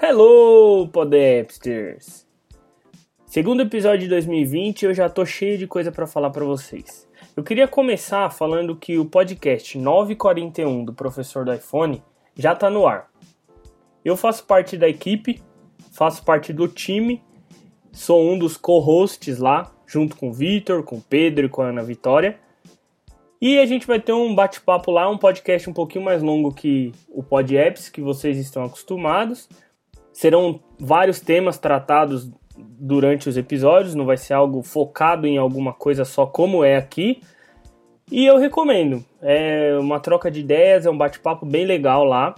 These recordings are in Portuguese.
Hello, Podepsters! Segundo episódio de 2020, eu já tô cheio de coisa para falar para vocês. Eu queria começar falando que o podcast 941 do professor do iPhone já tá no ar. Eu faço parte da equipe, faço parte do time, sou um dos co-hosts lá, junto com o Vitor, com o Pedro e com a Ana Vitória. E a gente vai ter um bate-papo lá, um podcast um pouquinho mais longo que o Pod Apps, que vocês estão acostumados Serão vários temas tratados durante os episódios, não vai ser algo focado em alguma coisa só como é aqui. E eu recomendo. É uma troca de ideias, é um bate-papo bem legal lá.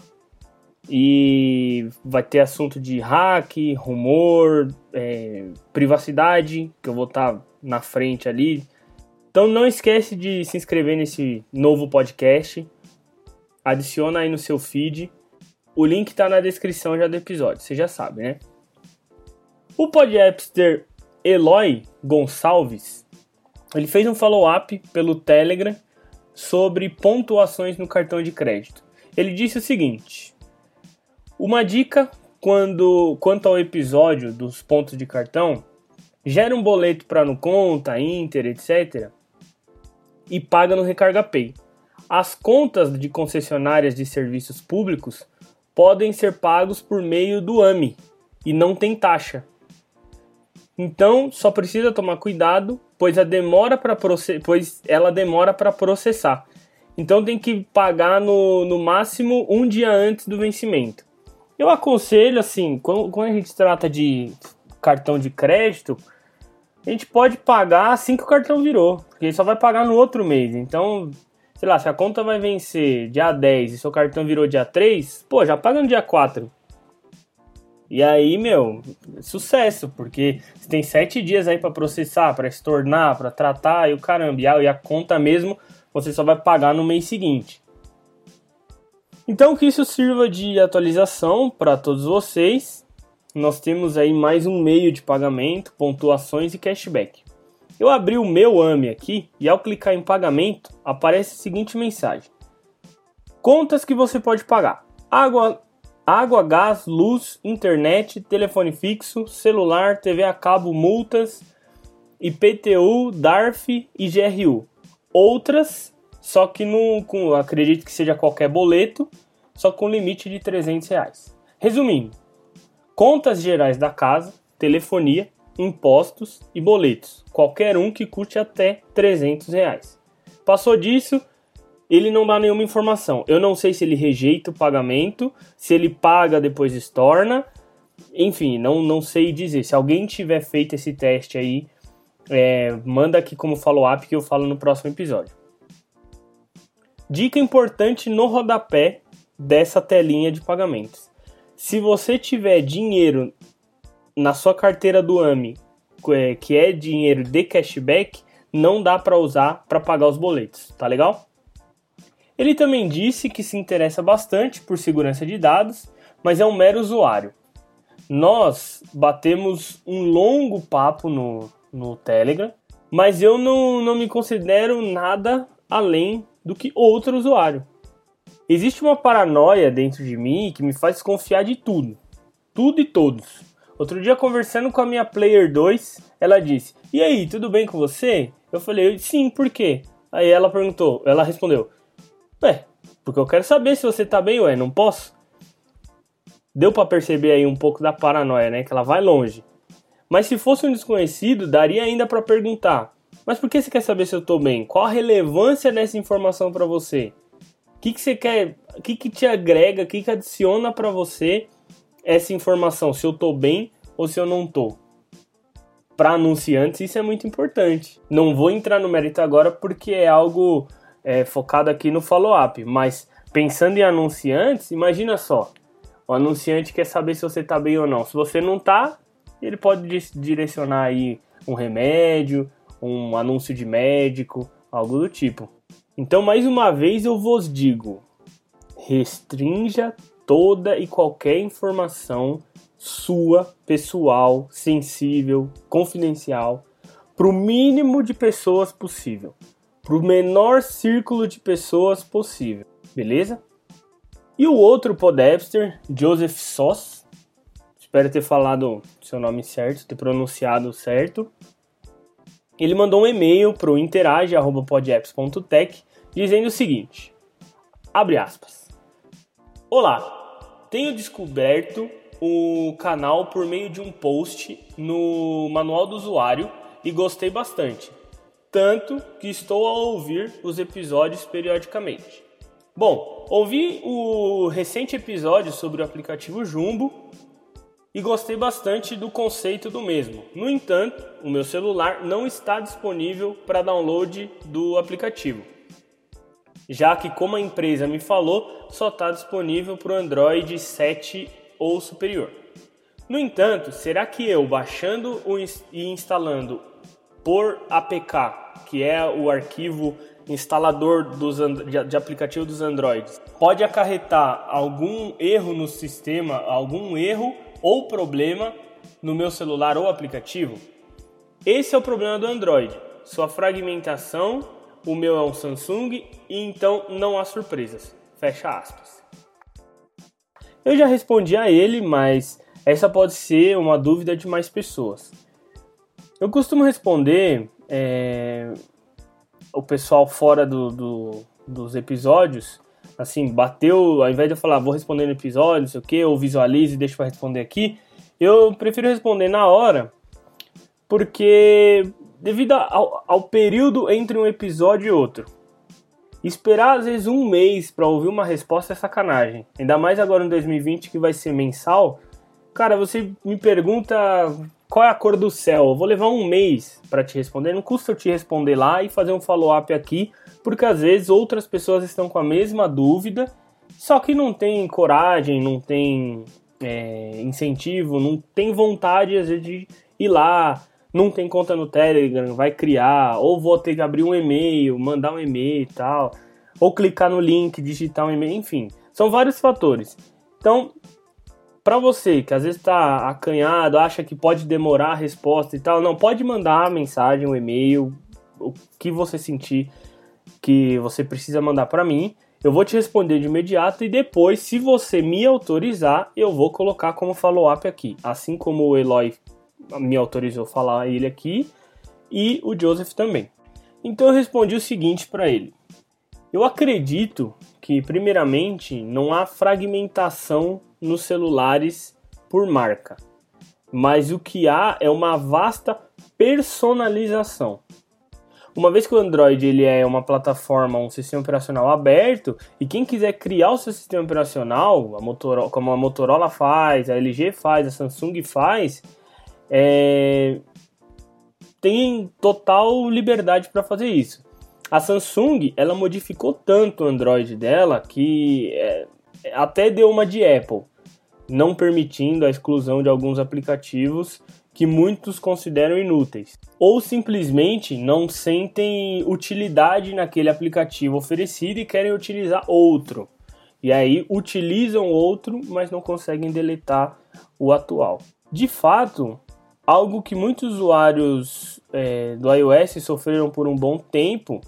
E vai ter assunto de hack, rumor, é, privacidade, que eu vou estar tá na frente ali. Então não esquece de se inscrever nesse novo podcast. Adiciona aí no seu feed o link está na descrição já do episódio, você já sabe, né? O podcaster Eloy Gonçalves, ele fez um follow-up pelo Telegram sobre pontuações no cartão de crédito. Ele disse o seguinte: Uma dica quando quanto ao episódio dos pontos de cartão, gera um boleto para no conta, Inter, etc. e paga no Recarga Pay. As contas de concessionárias de serviços públicos podem ser pagos por meio do AMI e não tem taxa. Então, só precisa tomar cuidado, pois a demora para pois ela demora para processar. Então tem que pagar no, no máximo um dia antes do vencimento. Eu aconselho assim, quando, quando a gente trata de cartão de crédito, a gente pode pagar assim que o cartão virou, porque só vai pagar no outro mês. Então, sei lá, se a conta vai vencer dia 10 e seu cartão virou dia 3, pô, já paga no dia 4. E aí, meu, sucesso, porque você tem sete dias aí para processar, para estornar, para tratar e o caramba, e a conta mesmo você só vai pagar no mês seguinte. Então que isso sirva de atualização para todos vocês. Nós temos aí mais um meio de pagamento, pontuações e cashback. Eu abri o meu AMI aqui e ao clicar em pagamento aparece a seguinte mensagem: Contas que você pode pagar: água, água, gás, luz, internet, telefone fixo, celular, TV a cabo, multas, IPTU, DARF e GRU. Outras, só que não, com, acredito que seja qualquer boleto, só com limite de 300 reais. Resumindo, contas gerais da casa, telefonia, impostos e boletos, qualquer um que custe até 300 reais. Passou disso, ele não dá nenhuma informação. Eu não sei se ele rejeita o pagamento, se ele paga depois estorna, enfim, não, não sei dizer. Se alguém tiver feito esse teste aí, é, manda aqui como follow-up que eu falo no próximo episódio. Dica importante no rodapé dessa telinha de pagamentos. Se você tiver dinheiro na sua carteira do AMI, é, que é dinheiro de cashback, não dá para usar para pagar os boletos, tá legal? Ele também disse que se interessa bastante por segurança de dados, mas é um mero usuário. Nós batemos um longo papo no, no Telegram, mas eu não, não me considero nada além do que outro usuário. Existe uma paranoia dentro de mim que me faz desconfiar de tudo, tudo e todos. Outro dia, conversando com a minha Player 2, ela disse: E aí, tudo bem com você? Eu falei: Sim, por quê? Aí ela perguntou, ela respondeu: Ué, porque eu quero saber se você tá bem, ué, não posso? Deu para perceber aí um pouco da paranoia, né? Que ela vai longe. Mas se fosse um desconhecido, daria ainda para perguntar: Mas por que você quer saber se eu tô bem? Qual a relevância dessa informação para você? O que, que você quer? O que, que te agrega? O que, que adiciona para você essa informação, se eu tô bem ou se eu não tô. Para anunciantes, isso é muito importante. Não vou entrar no mérito agora porque é algo é, focado aqui no follow-up, mas pensando em anunciantes, imagina só: o anunciante quer saber se você tá bem ou não. Se você não tá, ele pode direcionar aí um remédio, um anúncio de médico, algo do tipo. Então, mais uma vez, eu vos digo: restrinja toda e qualquer informação sua, pessoal, sensível, confidencial, para o mínimo de pessoas possível, para o menor círculo de pessoas possível, beleza? E o outro podapster, Joseph Soss, espero ter falado seu nome certo, ter pronunciado certo. Ele mandou um e-mail para o interage@podapps.tech dizendo o seguinte: abre aspas. Olá, tenho descoberto o canal por meio de um post no manual do usuário e gostei bastante, tanto que estou a ouvir os episódios periodicamente. Bom, ouvi o recente episódio sobre o aplicativo Jumbo e gostei bastante do conceito do mesmo. No entanto, o meu celular não está disponível para download do aplicativo, já que, como a empresa me falou, só está disponível para o Android 7 ou superior. No entanto, será que eu baixando e instalando por APK, que é o arquivo instalador dos, de aplicativo dos Androids, pode acarretar algum erro no sistema, algum erro ou problema no meu celular ou aplicativo? Esse é o problema do Android, sua fragmentação. O meu é um Samsung e então não há surpresas. Fecha aspas. Eu já respondi a ele, mas essa pode ser uma dúvida de mais pessoas. Eu costumo responder é, o pessoal fora do, do, dos episódios, assim, bateu, ao invés de eu falar, vou responder no episódio, não sei o que, ou visualize e deixa para responder aqui, eu prefiro responder na hora, porque devido ao, ao período entre um episódio e outro. Esperar às vezes um mês para ouvir uma resposta é sacanagem. Ainda mais agora em 2020 que vai ser mensal. Cara, você me pergunta qual é a cor do céu. Eu vou levar um mês para te responder. Não custa eu te responder lá e fazer um follow-up aqui, porque às vezes outras pessoas estão com a mesma dúvida, só que não tem coragem, não tem é, incentivo, não tem vontade às vezes de ir lá não tem conta no Telegram, vai criar, ou vou ter que abrir um e-mail, mandar um e-mail e tal, ou clicar no link, digitar um e-mail, enfim, são vários fatores. Então, para você que às vezes está acanhado, acha que pode demorar a resposta e tal, não, pode mandar mensagem, um e-mail, o que você sentir que você precisa mandar para mim. Eu vou te responder de imediato e depois, se você me autorizar, eu vou colocar como follow-up aqui. Assim como o Eloy me autorizou falar ele aqui e o Joseph também. Então eu respondi o seguinte para ele: Eu acredito que, primeiramente, não há fragmentação nos celulares por marca, mas o que há é uma vasta personalização. Uma vez que o Android ele é uma plataforma, um sistema operacional aberto, e quem quiser criar o seu sistema operacional, a Motorola, como a Motorola faz, a LG faz, a Samsung faz, é, tem total liberdade para fazer isso. A Samsung ela modificou tanto o Android dela que é, até deu uma de Apple, não permitindo a exclusão de alguns aplicativos que muitos consideram inúteis, ou simplesmente não sentem utilidade naquele aplicativo oferecido e querem utilizar outro. E aí utilizam outro, mas não conseguem deletar o atual. De fato, algo que muitos usuários é, do iOS sofreram por um bom tempo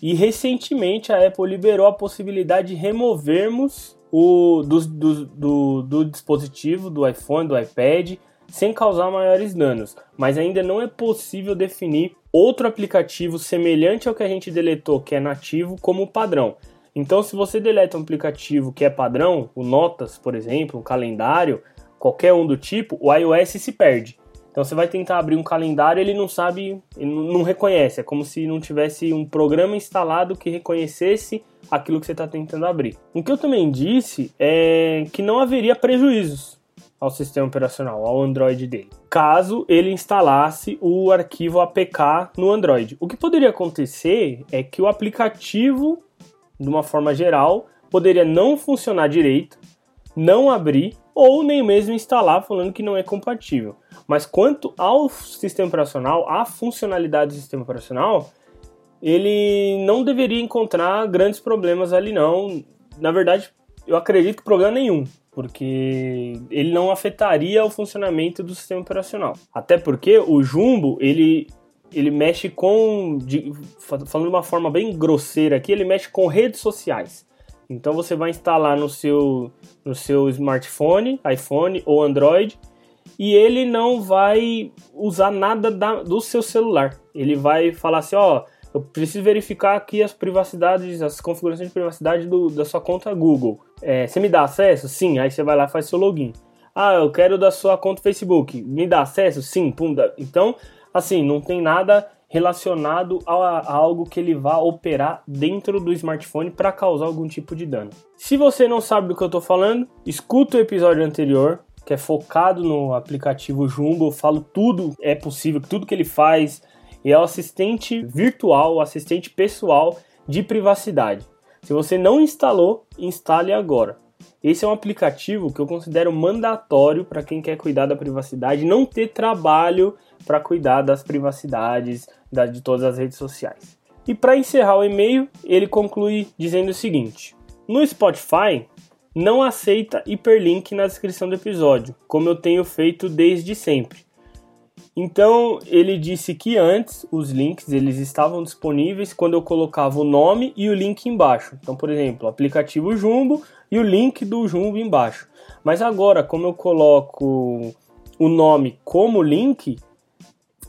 e recentemente a Apple liberou a possibilidade de removermos o do, do, do, do dispositivo, do iPhone, do iPad, sem causar maiores danos, mas ainda não é possível definir outro aplicativo semelhante ao que a gente deletou, que é nativo, como padrão. Então, se você deleta um aplicativo que é padrão, o Notas, por exemplo, um calendário, qualquer um do tipo, o iOS se perde. Então você vai tentar abrir um calendário, ele não sabe, ele não reconhece. É como se não tivesse um programa instalado que reconhecesse aquilo que você está tentando abrir. O que eu também disse é que não haveria prejuízos ao sistema operacional, ao Android dele, caso ele instalasse o arquivo APK no Android. O que poderia acontecer é que o aplicativo, de uma forma geral, poderia não funcionar direito, não abrir ou nem mesmo instalar falando que não é compatível. Mas quanto ao sistema operacional, à funcionalidade do sistema operacional, ele não deveria encontrar grandes problemas ali não. Na verdade, eu acredito que problema nenhum, porque ele não afetaria o funcionamento do sistema operacional. Até porque o Jumbo, ele ele mexe com, de, falando de uma forma bem grosseira aqui, ele mexe com redes sociais. Então você vai instalar no seu, no seu smartphone, iPhone ou Android, e ele não vai usar nada da, do seu celular. Ele vai falar assim, ó, eu preciso verificar aqui as privacidades, as configurações de privacidade do, da sua conta Google. É, você me dá acesso? Sim. Aí você vai lá e faz seu login. Ah, eu quero da sua conta Facebook. Me dá acesso? Sim. Pum, Então, assim, não tem nada relacionado a, a algo que ele vá operar dentro do smartphone para causar algum tipo de dano. Se você não sabe do que eu estou falando, escuta o episódio anterior, que é focado no aplicativo Jumbo. Eu falo tudo é possível, tudo que ele faz. E é o assistente virtual, o assistente pessoal de privacidade. Se você não instalou, instale agora. Esse é um aplicativo que eu considero mandatório para quem quer cuidar da privacidade, não ter trabalho para cuidar das privacidades de todas as redes sociais. E para encerrar o e-mail, ele conclui dizendo o seguinte: No Spotify não aceita hiperlink na descrição do episódio, como eu tenho feito desde sempre. Então ele disse que antes os links eles estavam disponíveis quando eu colocava o nome e o link embaixo. Então, por exemplo, aplicativo Jumbo e o link do Jumbo embaixo. Mas agora, como eu coloco o nome como link,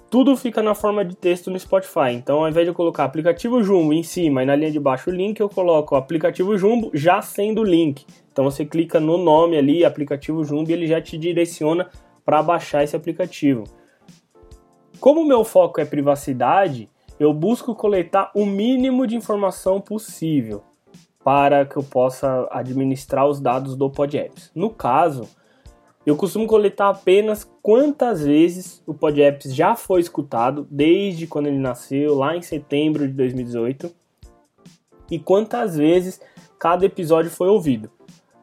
tudo fica na forma de texto no Spotify. Então, ao invés de eu colocar aplicativo Jumbo em cima e na linha de baixo o link, eu coloco aplicativo Jumbo já sendo o link. Então, você clica no nome ali, aplicativo Jumbo, e ele já te direciona para baixar esse aplicativo. Como o meu foco é privacidade, eu busco coletar o mínimo de informação possível para que eu possa administrar os dados do PodApps. No caso, eu costumo coletar apenas quantas vezes o PodApps já foi escutado desde quando ele nasceu, lá em setembro de 2018, e quantas vezes cada episódio foi ouvido.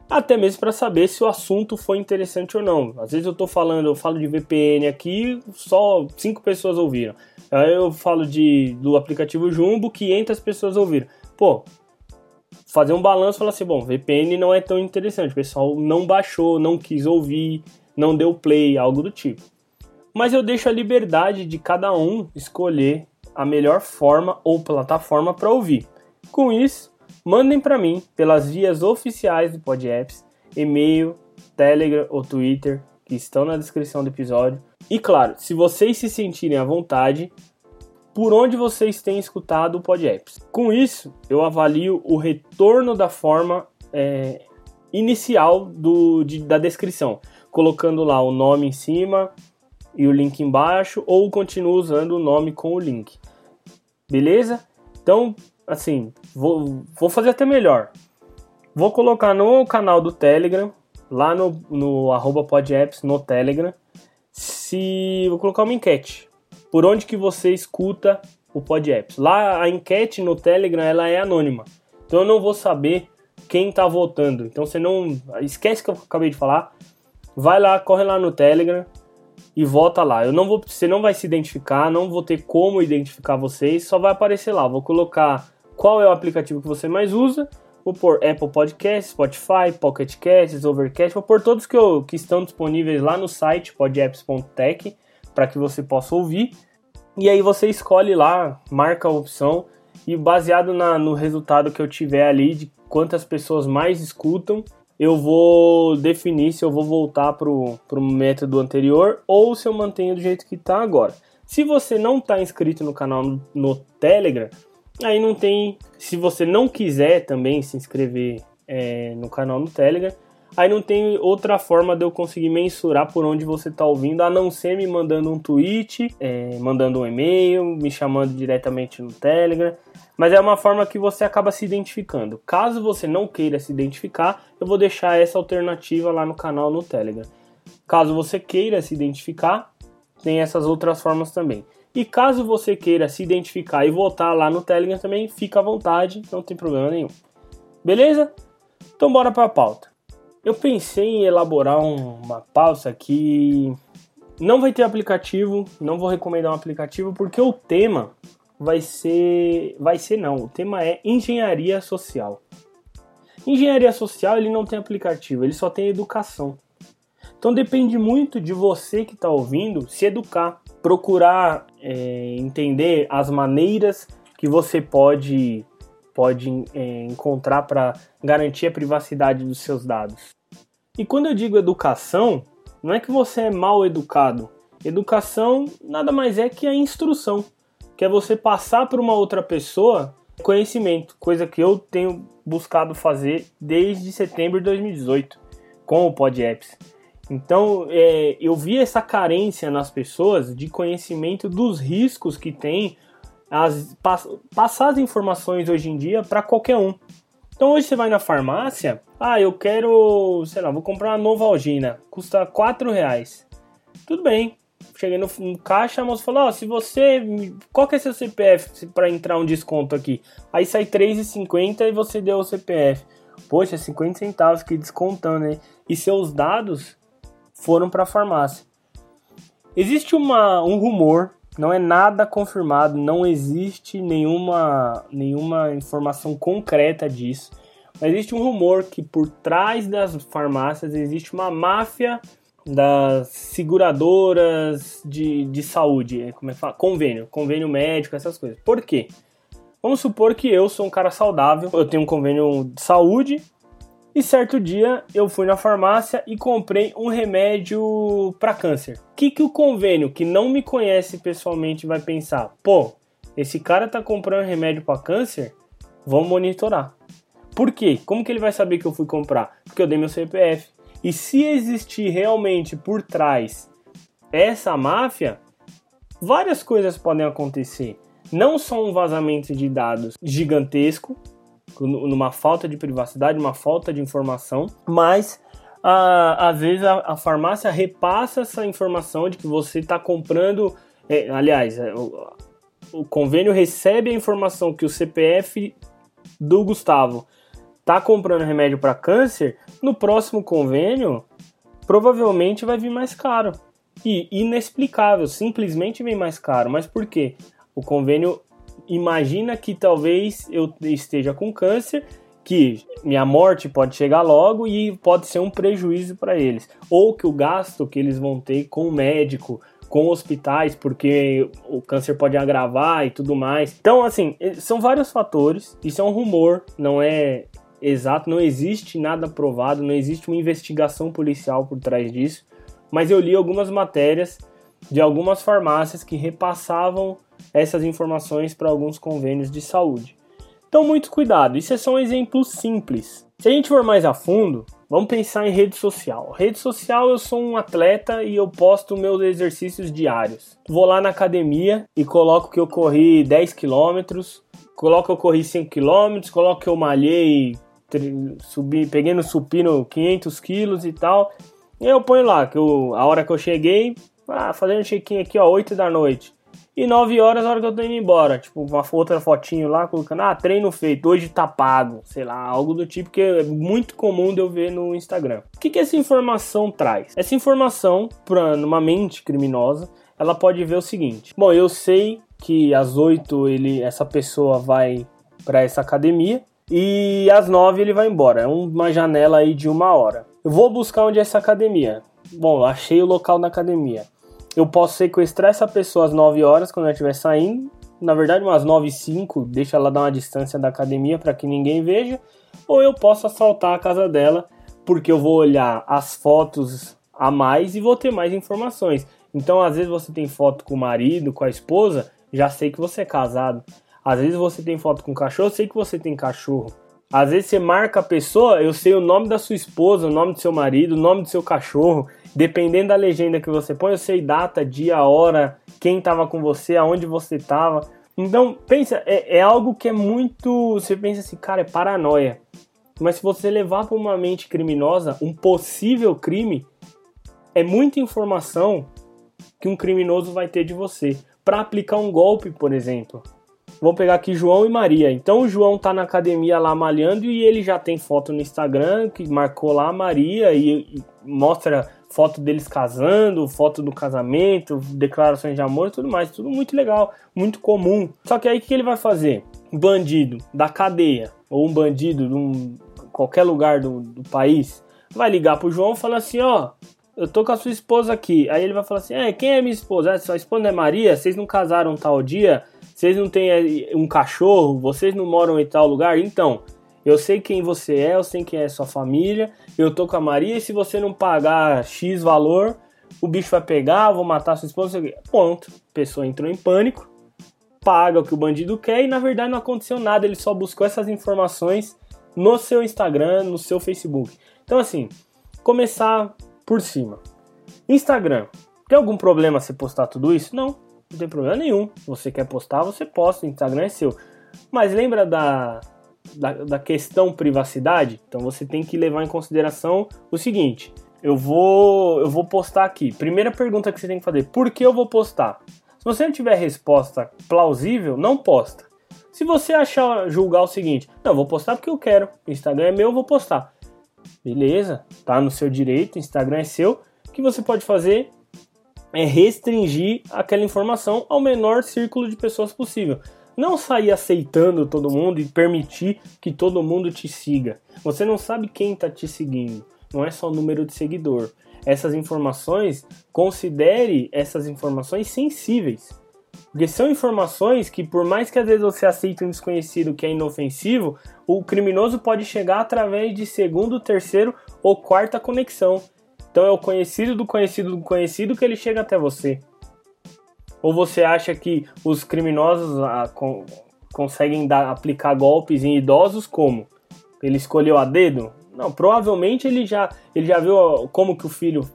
Até mesmo para saber se o assunto foi interessante ou não. Às vezes eu estou falando, eu falo de VPN aqui, só cinco pessoas ouviram. Aí eu falo de, do aplicativo Jumbo, 500 pessoas ouviram. Pô, fazer um balanço e falar assim, bom, VPN não é tão interessante, o pessoal não baixou, não quis ouvir, não deu play, algo do tipo. Mas eu deixo a liberdade de cada um escolher a melhor forma ou plataforma para ouvir. Com isso, mandem para mim pelas vias oficiais do PodApps, e-mail, Telegram ou Twitter, que estão na descrição do episódio. E claro, se vocês se sentirem à vontade, por onde vocês têm escutado o PodApps. Com isso, eu avalio o retorno da forma é, inicial do, de, da descrição, colocando lá o nome em cima e o link embaixo, ou continuo usando o nome com o link. Beleza? Então, assim, vou, vou fazer até melhor. Vou colocar no canal do Telegram, lá no, no arroba podapps no Telegram, se vou colocar uma enquete por onde que você escuta o PodApps. Lá a enquete no Telegram ela é anônima. Então eu não vou saber quem está votando. Então você não esquece que eu acabei de falar. Vai lá, corre lá no Telegram e vota lá. Eu não vou, você não vai se identificar, não vou ter como identificar vocês, só vai aparecer lá. Vou colocar qual é o aplicativo que você mais usa. Vou pôr Apple Podcast, Spotify, Pocket Casts, Overcast, vou pôr todos que, eu, que estão disponíveis lá no site podapps.tech para que você possa ouvir. E aí você escolhe lá, marca a opção e baseado na, no resultado que eu tiver ali de quantas pessoas mais escutam, eu vou definir se eu vou voltar para o método anterior ou se eu mantenho do jeito que está agora. Se você não está inscrito no canal no, no, Telegram, aí não tem. Se você não quiser também se inscrever é, no canal no Telegram, Aí não tem outra forma de eu conseguir mensurar por onde você está ouvindo, a não ser me mandando um tweet, é, mandando um e-mail, me chamando diretamente no Telegram. Mas é uma forma que você acaba se identificando. Caso você não queira se identificar, eu vou deixar essa alternativa lá no canal no Telegram. Caso você queira se identificar, tem essas outras formas também. E caso você queira se identificar e votar lá no Telegram também, fica à vontade, não tem problema nenhum. Beleza? Então bora para a pauta. Eu pensei em elaborar uma pauta que não vai ter aplicativo, não vou recomendar um aplicativo porque o tema vai ser, vai ser não, o tema é engenharia social. Engenharia social ele não tem aplicativo, ele só tem educação. Então depende muito de você que está ouvindo se educar. procurar é, entender as maneiras que você pode, pode é, encontrar para garantir a privacidade dos seus dados. E quando eu digo educação, não é que você é mal educado. Educação nada mais é que a instrução, que é você passar para uma outra pessoa conhecimento, coisa que eu tenho buscado fazer desde setembro de 2018 com o PodApps. Então, é, eu vi essa carência nas pessoas de conhecimento dos riscos que tem as, pass, passar as informações hoje em dia para qualquer um. Então, hoje você vai na farmácia, ah, eu quero, sei lá, vou comprar uma nova algina, custa 4 reais. Tudo bem. Cheguei no, no caixa, a moça falou: oh, se você. Qual que é seu CPF para entrar um desconto aqui? Aí sai R$3,50 e você deu o CPF. Poxa, 50 centavos que descontando, né? E seus dados foram para a farmácia. Existe uma, um rumor, não é nada confirmado, não existe nenhuma, nenhuma informação concreta disso, mas existe um rumor que por trás das farmácias existe uma máfia das seguradoras de, de saúde, é, como é que fala? Convênio, convênio médico, essas coisas. Por quê? Vamos supor que eu sou um cara saudável, eu tenho um convênio de saúde, e certo dia eu fui na farmácia e comprei um remédio para câncer. O que, que o convênio, que não me conhece pessoalmente, vai pensar? Pô, esse cara tá comprando remédio para câncer, vamos monitorar. Por quê? Como que ele vai saber que eu fui comprar? Porque eu dei meu CPF. E se existir realmente por trás essa máfia, várias coisas podem acontecer. Não só um vazamento de dados gigantesco, numa falta de privacidade, uma falta de informação, mas a, às vezes a, a, farmácia repassa essa informação de que você está comprando. É, aliás, é, o, o, convênio recebe a informação que o CPF do Gustavo está comprando remédio para câncer. No próximo convênio, provavelmente vai vir mais caro. E inexplicável, simplesmente vem mais caro. Mas por quê? O convênio imagina que talvez eu esteja com câncer, que minha morte pode chegar logo e pode ser um prejuízo para eles, ou que o gasto que eles vão ter com o médico, com hospitais, porque o câncer pode agravar e tudo mais. Então, assim, são vários fatores. Isso é um rumor, não é exato, não existe nada provado, não existe uma investigação policial por trás disso. Mas eu li algumas matérias de algumas farmácias que repassavam essas informações para alguns convênios de saúde. Então, muito cuidado, isso é só um exemplo simples. Se a gente for mais a fundo, vamos pensar em rede social. Rede social, eu sou um atleta e eu posto meus exercícios diários. Vou lá na academia e coloco que eu corri 10 km, coloco que eu corri 5 km, coloco que eu malhei, subi, peguei no supino 500 quilos e tal. E eu ponho lá que eu, a hora que eu cheguei, ah, fazendo um check-in aqui, ó, 8 da noite. E 9 horas a hora que eu tô indo embora. Tipo, uma outra fotinho lá, colocando, ah, treino feito, hoje tá pago. Sei lá, algo do tipo que é muito comum de eu ver no Instagram. O que, que essa informação traz? Essa informação, pra numa mente criminosa, ela pode ver o seguinte. Bom, eu sei que às 8 ele, essa pessoa vai para essa academia e às 9 ele vai embora. É uma janela aí de uma hora. Eu vou buscar onde é essa academia. Bom, achei o local da academia. Eu posso sequestrar essa pessoa às 9 horas quando ela estiver saindo. Na verdade, umas 9 e 5, deixa ela dar uma distância da academia para que ninguém veja. Ou eu posso assaltar a casa dela, porque eu vou olhar as fotos a mais e vou ter mais informações. Então, às vezes você tem foto com o marido, com a esposa, já sei que você é casado. Às vezes você tem foto com o cachorro, sei que você tem cachorro. Às vezes você marca a pessoa, eu sei o nome da sua esposa, o nome do seu marido, o nome do seu cachorro. Dependendo da legenda que você põe, eu sei data, dia, hora, quem estava com você, aonde você estava. Então, pensa, é, é, algo que é muito. Você pensa assim, cara, é paranoia. Mas se você levar para uma mente criminosa, um possível crime, é muita informação que um criminoso vai ter de você para aplicar um golpe, por exemplo. Vou pegar aqui João e Maria. Então o João tá na academia lá malhando e ele já tem foto no Instagram que marcou lá a Maria e, e mostra foto deles casando, foto do casamento, declarações de amor tudo mais. Tudo muito legal, muito comum. Só que aí o que ele vai fazer? Um bandido da cadeia ou um bandido de um, qualquer lugar do, do país vai ligar pro João falar assim: ó, eu tô com a sua esposa aqui. Aí ele vai falar assim: É, quem é minha esposa? Ah, sua esposa é Maria? Vocês não casaram tal dia? Vocês não têm eh, um cachorro? Vocês não moram em tal lugar? Então, eu sei quem você é, eu sei quem é sua família. Eu tô com a Maria e se você não pagar X valor, o bicho vai pegar, vou matar sua esposa. Ponto. A pessoa entrou em pânico, paga o que o bandido quer e na verdade não aconteceu nada. Ele só buscou essas informações no seu Instagram, no seu Facebook. Então, assim, começar por cima. Instagram. Tem algum problema você postar tudo isso? Não, não tem problema nenhum. Você quer postar, você posta. O Instagram é seu. Mas lembra da, da, da questão privacidade? Então você tem que levar em consideração o seguinte: eu vou, eu vou postar aqui. Primeira pergunta que você tem que fazer: por que eu vou postar? Se você não tiver resposta plausível, não posta. Se você achar julgar o seguinte, não, vou postar porque eu quero. Instagram é meu, eu vou postar. Beleza, tá no seu direito, Instagram é seu. O que você pode fazer é restringir aquela informação ao menor círculo de pessoas possível. Não sair aceitando todo mundo e permitir que todo mundo te siga. Você não sabe quem está te seguindo. Não é só o número de seguidor. Essas informações, considere essas informações sensíveis. Porque são informações que, por mais que às vezes você aceite um desconhecido que é inofensivo, o criminoso pode chegar através de segundo, terceiro ou quarta conexão. Então é o conhecido do conhecido do conhecido que ele chega até você. Ou você acha que os criminosos ah, com, conseguem dar, aplicar golpes em idosos como? Ele escolheu a dedo? Não, provavelmente ele já, ele já viu como que o filho,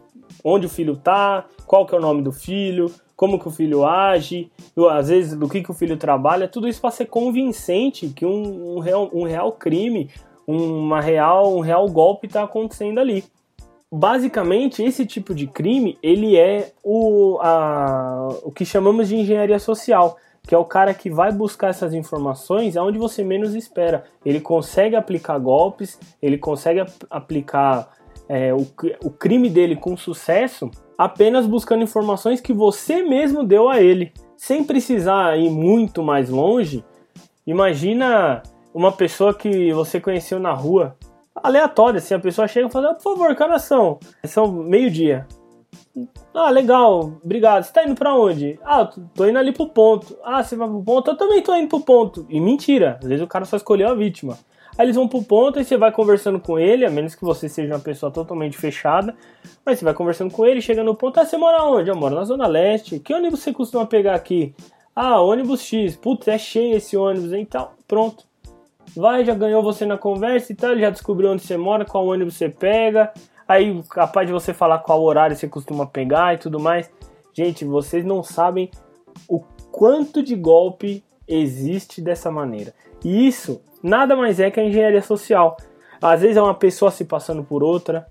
onde o filho tá, qual que é o nome do filho, como que o filho age, às vezes do que, que o filho trabalha, tudo isso para ser convincente que um, um, real, um real crime, uma real, um real golpe está acontecendo ali. Basicamente, esse tipo de crime, ele é o, a, o que chamamos de engenharia social, que é o cara que vai buscar essas informações aonde você menos espera. Ele consegue aplicar golpes, ele consegue aplicar é, o, o crime dele com sucesso apenas buscando informações que você mesmo deu a ele, sem precisar ir muito mais longe. Imagina uma pessoa que você conheceu na rua, aleatória, assim, a pessoa chega e fala, ah, por favor, que horas são? São meio-dia. Ah, legal, obrigado. Você tá indo pra onde? Ah, tô indo ali pro ponto. Ah, você vai pro ponto? Eu também tô indo pro ponto. E mentira, às vezes o cara só escolheu a vítima. Aí eles vão pro ponto e você vai conversando com ele, a menos que você seja uma pessoa totalmente fechada. Mas você vai conversando com ele, chega no ponto, ah, você mora onde? Eu moro na Zona Leste. Que ônibus você costuma pegar aqui? Ah, ônibus X. Putz, é cheio esse ônibus, então pronto. Vai, já ganhou você na conversa e tal, ele já descobriu onde você mora, qual ônibus você pega. Aí, capaz de você falar qual horário você costuma pegar e tudo mais. Gente, vocês não sabem o quanto de golpe existe dessa maneira. E isso nada mais é que a engenharia social. Às vezes é uma pessoa se passando por outra,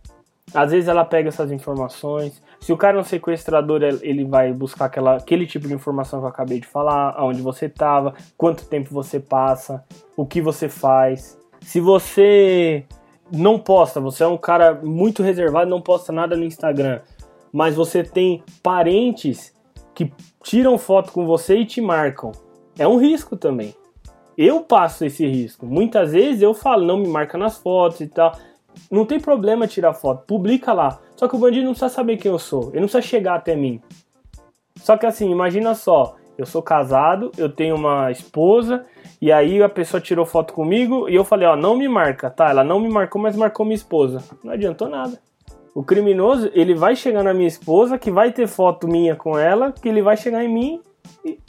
às vezes ela pega essas informações. Se o cara é um sequestrador, ele vai buscar aquela, aquele tipo de informação que eu acabei de falar, aonde você estava, quanto tempo você passa, o que você faz. Se você não posta, você é um cara muito reservado, não posta nada no Instagram, mas você tem parentes que tiram foto com você e te marcam. É um risco também eu passo esse risco. Muitas vezes eu falo, não me marca nas fotos e tal. Não tem problema tirar foto, publica lá. Só que o bandido não precisa saber quem eu sou, ele não precisa chegar até mim. Só que assim, imagina só, eu sou casado, eu tenho uma esposa, e aí a pessoa tirou foto comigo e eu falei, ó, não me marca, tá? Ela não me marcou, mas marcou minha esposa. Não adiantou nada. O criminoso, ele vai chegar na minha esposa, que vai ter foto minha com ela, que ele vai chegar em mim e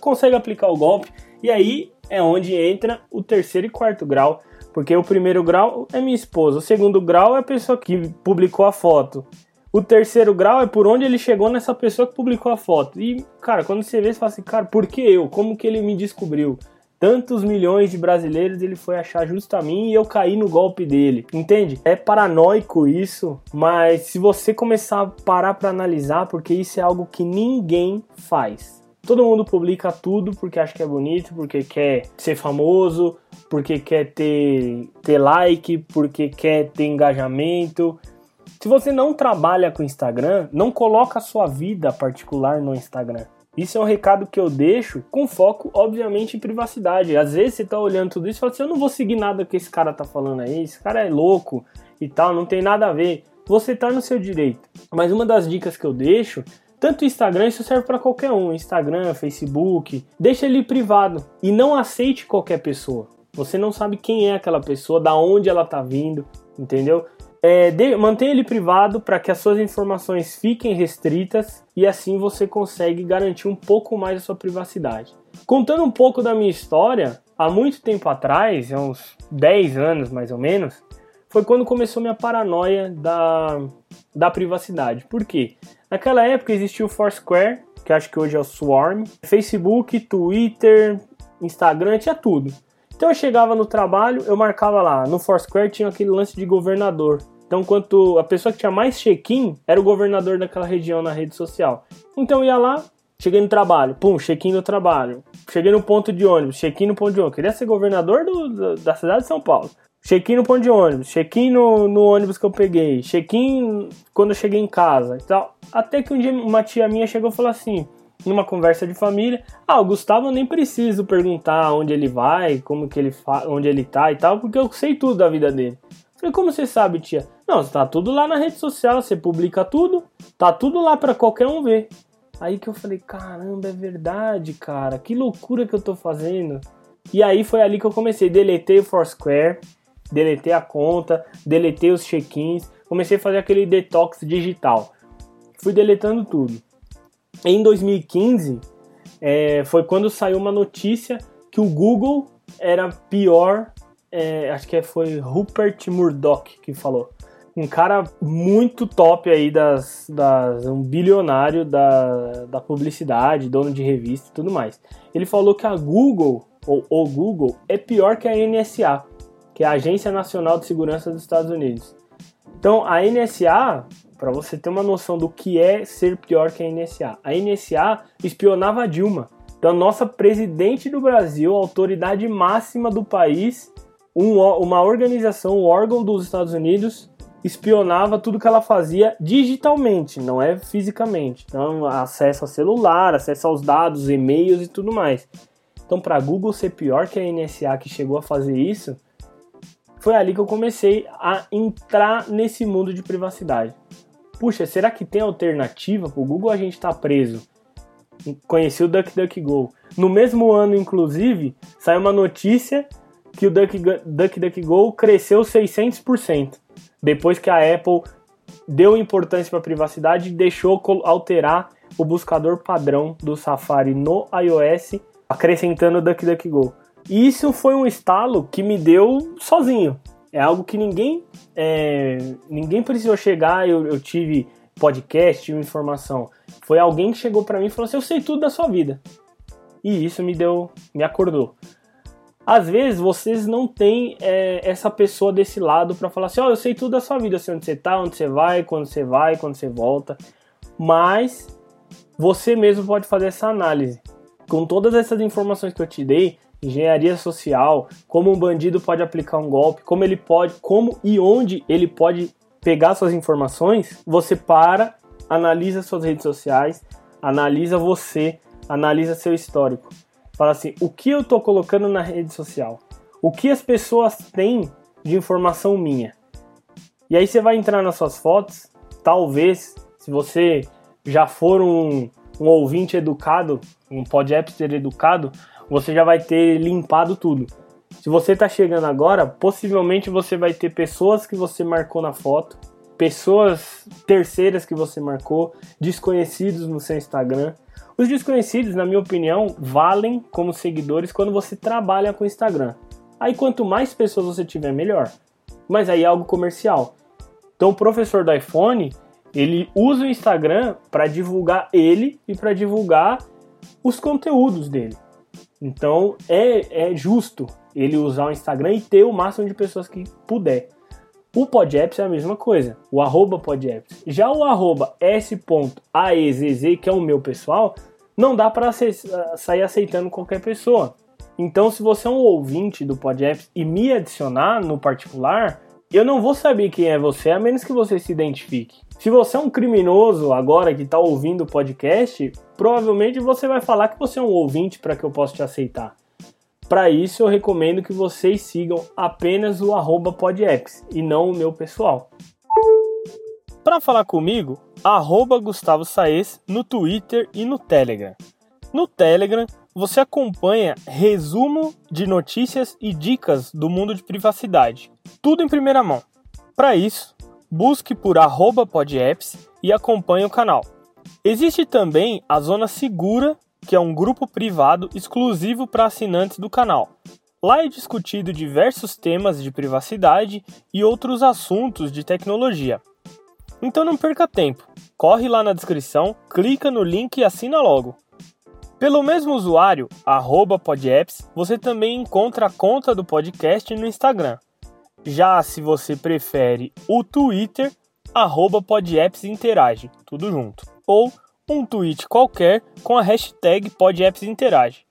consegue aplicar o golpe. E aí é onde entra o terceiro e quarto grau, porque o primeiro grau é minha esposa, o segundo grau é a pessoa que publicou a foto. O terceiro grau é por onde ele chegou nessa pessoa que publicou a foto. E, cara, quando você vê, você fala assim, cara, por que eu? Como que ele me descobriu? Tantos milhões de brasileiros ele foi achar justo a mim e eu caí no golpe dele. Entende? É paranoico isso, mas se você começar a parar para analisar, porque isso é algo que ninguém faz. Todo mundo publica tudo porque acha que é bonito, porque quer ser famoso, porque quer ter, ter like, porque quer ter engajamento. Se você não trabalha com Instagram, não coloca a sua vida particular no Instagram. Isso é um recado que eu deixo com foco, obviamente, em privacidade. Às vezes você tá olhando tudo isso e fala assim: eu não vou seguir nada que esse cara tá falando aí, esse cara é louco e tal, não tem nada a ver. você tá no seu direito. Mas uma das dicas que eu deixo, tanto o Instagram, isso serve para qualquer um, Instagram, Facebook, deixa ele privado e não aceite qualquer pessoa. Você não sabe quem é aquela pessoa, da onde ela tá vindo, entendeu? É, de, mantenha ele privado para que as suas informações fiquem restritas e assim você consegue garantir um pouco mais a sua privacidade. Contando um pouco da minha história, há muito tempo atrás, há uns 10 anos mais ou menos, foi quando começou minha paranoia da, da privacidade. Por quê? Naquela época existia o Foursquare, que acho que hoje é o Swarm, Facebook, Twitter, Instagram, tinha tudo. Então eu chegava no trabalho, eu marcava lá, no Foursquare tinha aquele lance de governador. Então, quanto a pessoa que tinha mais check-in era o governador daquela região na rede social. Então eu ia lá, cheguei no trabalho, pum, check-in no trabalho. Cheguei no ponto de ônibus, check-in no ponto de ônibus. Queria ser governador do, da cidade de São Paulo. Check-in no ponto de ônibus, check-in no, no, ônibus que eu peguei, check-in quando eu cheguei em casa e tal. Até que um dia uma tia minha chegou e falou assim, numa conversa de família, ah, o Gustavo eu nem preciso perguntar onde ele vai, como que ele onde ele tá e tal, porque eu sei tudo da vida dele. Falei, como você sabe, tia? Não, tá tudo lá na rede social, você publica tudo, tá tudo lá para qualquer um ver. Aí que eu falei, caramba, é verdade, cara, que loucura que eu tô fazendo. E aí foi ali que eu comecei, deletei o Foursquare, deletei a conta, deletei os check-ins, comecei a fazer aquele detox digital. Fui deletando tudo. Em 2015, é, foi quando saiu uma notícia que o Google era pior é, acho que foi Rupert Murdoch que falou. Um cara muito top aí das, das um bilionário da, da publicidade, dono de revista e tudo mais. Ele falou que a Google, ou o Google, é pior que a NSA, que é a Agência Nacional de Segurança dos Estados Unidos. Então, a NSA, para você ter uma noção do que é ser pior que a NSA, a NSA espionava a Dilma. Então, a nossa presidente do Brasil, autoridade máxima do país, um, uma organização, um órgão dos Estados Unidos espionava tudo que ela fazia digitalmente, não é fisicamente. Então, acesso a celular, acesso aos dados, e-mails e tudo mais. Então, para Google ser pior que a NSA que chegou a fazer isso, foi ali que eu comecei a entrar nesse mundo de privacidade. Puxa, será que tem alternativa o Google? A gente está preso. Conheci o DuckDuckGo. No mesmo ano, inclusive, saiu uma notícia que o DuckDuckGo cresceu 600%, depois que a Apple deu importância para a privacidade e deixou alterar o buscador padrão do Safari no iOS, acrescentando o DuckDuckGo. E isso foi um estalo que me deu sozinho. É algo que ninguém é, ninguém precisou chegar. Eu, eu tive podcast, tive informação. Foi alguém que chegou para mim e falou assim: Eu sei tudo da sua vida. E isso me deu, me acordou. Às vezes vocês não têm é, essa pessoa desse lado para falar assim: Ó, oh, eu sei tudo da sua vida, onde você tá, onde você vai, quando você vai, quando você volta. Mas você mesmo pode fazer essa análise. Com todas essas informações que eu te dei, engenharia social, como um bandido pode aplicar um golpe, como ele pode, como e onde ele pode pegar suas informações, você para, analisa suas redes sociais, analisa você, analisa seu histórico. Fala assim, o que eu estou colocando na rede social? O que as pessoas têm de informação minha? E aí você vai entrar nas suas fotos, talvez, se você já for um, um ouvinte educado, um podcaster educado, você já vai ter limpado tudo. Se você está chegando agora, possivelmente você vai ter pessoas que você marcou na foto, pessoas terceiras que você marcou, desconhecidos no seu Instagram, os desconhecidos, na minha opinião, valem como seguidores quando você trabalha com Instagram. Aí quanto mais pessoas você tiver, melhor. Mas aí é algo comercial. Então o professor do iPhone, ele usa o Instagram para divulgar ele e para divulgar os conteúdos dele. Então é, é justo ele usar o Instagram e ter o máximo de pessoas que puder. O PodApps é a mesma coisa, o arroba PodApps. Já o arroba s.aezz, que é o meu pessoal, não dá para sair aceitando qualquer pessoa. Então, se você é um ouvinte do PodApps e me adicionar no particular, eu não vou saber quem é você, a menos que você se identifique. Se você é um criminoso agora que está ouvindo o podcast, provavelmente você vai falar que você é um ouvinte para que eu possa te aceitar. Para isso, eu recomendo que vocês sigam apenas o arroba e não o meu pessoal. Para falar comigo, arroba Gustavo Saez no Twitter e no Telegram. No Telegram, você acompanha resumo de notícias e dicas do mundo de privacidade, tudo em primeira mão. Para isso, busque por @podapps e acompanhe o canal. Existe também a Zona Segura, que é um grupo privado exclusivo para assinantes do canal. Lá é discutido diversos temas de privacidade e outros assuntos de tecnologia. Então não perca tempo, corre lá na descrição, clica no link e assina logo. Pelo mesmo usuário, podapps, você também encontra a conta do podcast no Instagram. Já se você prefere o Twitter, podappsinterage, tudo junto. Ou um tweet qualquer com a hashtag podappsinterage.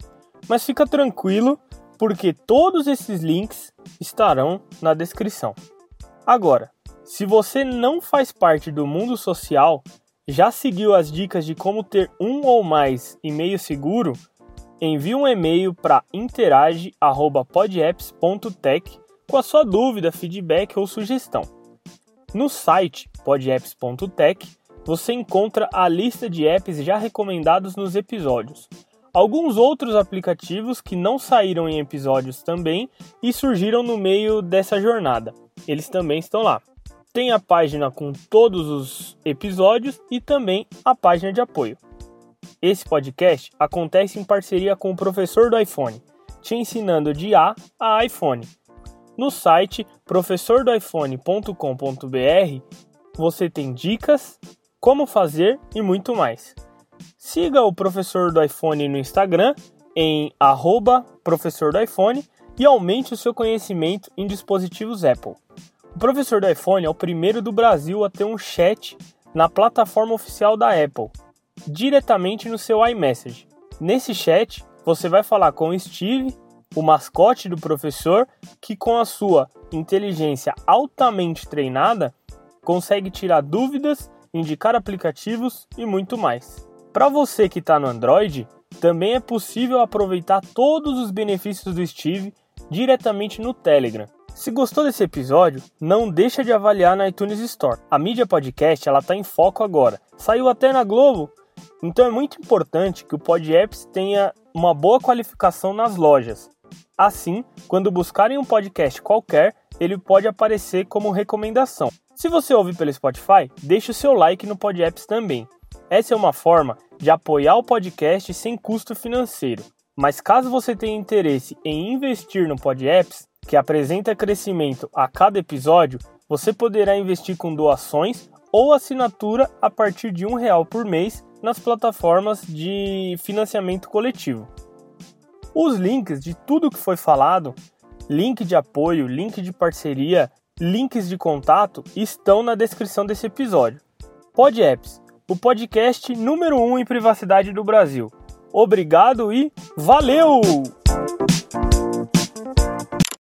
Mas fica tranquilo, porque todos esses links estarão na descrição. Agora, se você não faz parte do mundo social, já seguiu as dicas de como ter um ou mais e-mail seguro? Envie um e-mail para interage@podapps.tech com a sua dúvida, feedback ou sugestão. No site podapps.tech você encontra a lista de apps já recomendados nos episódios. Alguns outros aplicativos que não saíram em episódios também e surgiram no meio dessa jornada. Eles também estão lá. Tem a página com todos os episódios e também a página de apoio. Esse podcast acontece em parceria com o professor do iPhone, te ensinando de A a iPhone no site professordoiphone.com.br você tem dicas, como fazer e muito mais. Siga o professor do iPhone no Instagram em arroba professor do iPhone e aumente o seu conhecimento em dispositivos Apple. O professor do iPhone é o primeiro do Brasil a ter um chat na plataforma oficial da Apple, diretamente no seu iMessage. Nesse chat, você vai falar com o Steve o mascote do professor que, com a sua inteligência altamente treinada, consegue tirar dúvidas, indicar aplicativos e muito mais. Para você que está no Android, também é possível aproveitar todos os benefícios do Steve diretamente no Telegram. Se gostou desse episódio, não deixa de avaliar na iTunes Store. A mídia podcast ela está em foco agora. Saiu até na Globo. Então é muito importante que o Pod Apps tenha uma boa qualificação nas lojas. Assim, quando buscarem um podcast qualquer, ele pode aparecer como recomendação. Se você ouve pelo Spotify, deixe o seu like no Pod Apps também. Essa é uma forma de apoiar o podcast sem custo financeiro. Mas caso você tenha interesse em investir no Pod Apps, que apresenta crescimento a cada episódio, você poderá investir com doações ou assinatura a partir de um real por mês nas plataformas de financiamento coletivo. Os links de tudo que foi falado, link de apoio, link de parceria, links de contato estão na descrição desse episódio. Pod Apps, o podcast número 1 um em privacidade do Brasil. Obrigado e valeu!